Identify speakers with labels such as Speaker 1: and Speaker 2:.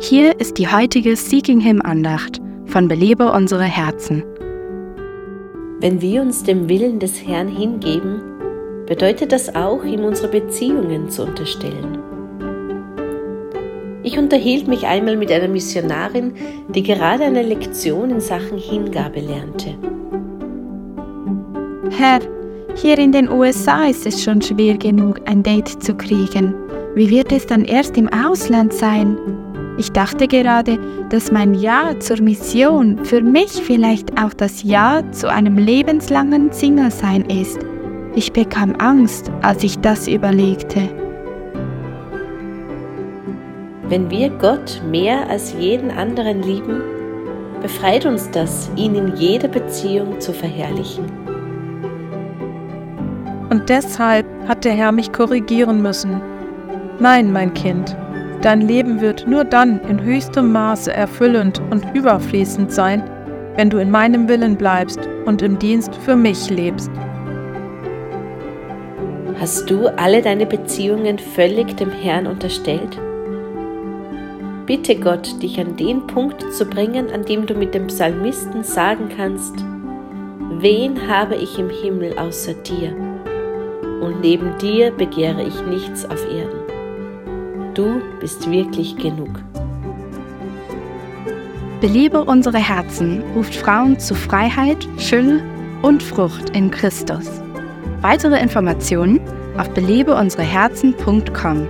Speaker 1: Hier ist die heutige Seeking Him Andacht von Belebe unsere Herzen.
Speaker 2: Wenn wir uns dem Willen des Herrn hingeben, bedeutet das auch, ihm unsere Beziehungen zu unterstellen. Ich unterhielt mich einmal mit einer Missionarin, die gerade eine Lektion in Sachen Hingabe lernte.
Speaker 3: Herr, hier in den USA ist es schon schwer genug, ein Date zu kriegen. Wie wird es dann erst im Ausland sein? Ich dachte gerade, dass mein Ja zur Mission für mich vielleicht auch das Ja zu einem lebenslangen Single-Sein ist. Ich bekam Angst, als ich das überlegte.
Speaker 2: Wenn wir Gott mehr als jeden anderen lieben, befreit uns das, ihn in jeder Beziehung zu verherrlichen.
Speaker 4: Und deshalb hat der Herr mich korrigieren müssen. Nein, mein Kind, Dein Leben wird nur dann in höchstem Maße erfüllend und überfließend sein, wenn du in meinem Willen bleibst und im Dienst für mich lebst.
Speaker 2: Hast du alle deine Beziehungen völlig dem Herrn unterstellt? Bitte Gott, dich an den Punkt zu bringen, an dem du mit dem Psalmisten sagen kannst, wen habe ich im Himmel außer dir? Und neben dir begehre ich nichts auf Erden. Du bist wirklich genug.
Speaker 1: Belebe unsere Herzen ruft Frauen zu Freiheit, Fülle und Frucht in Christus. Weitere Informationen auf belebeunsereherzen.com.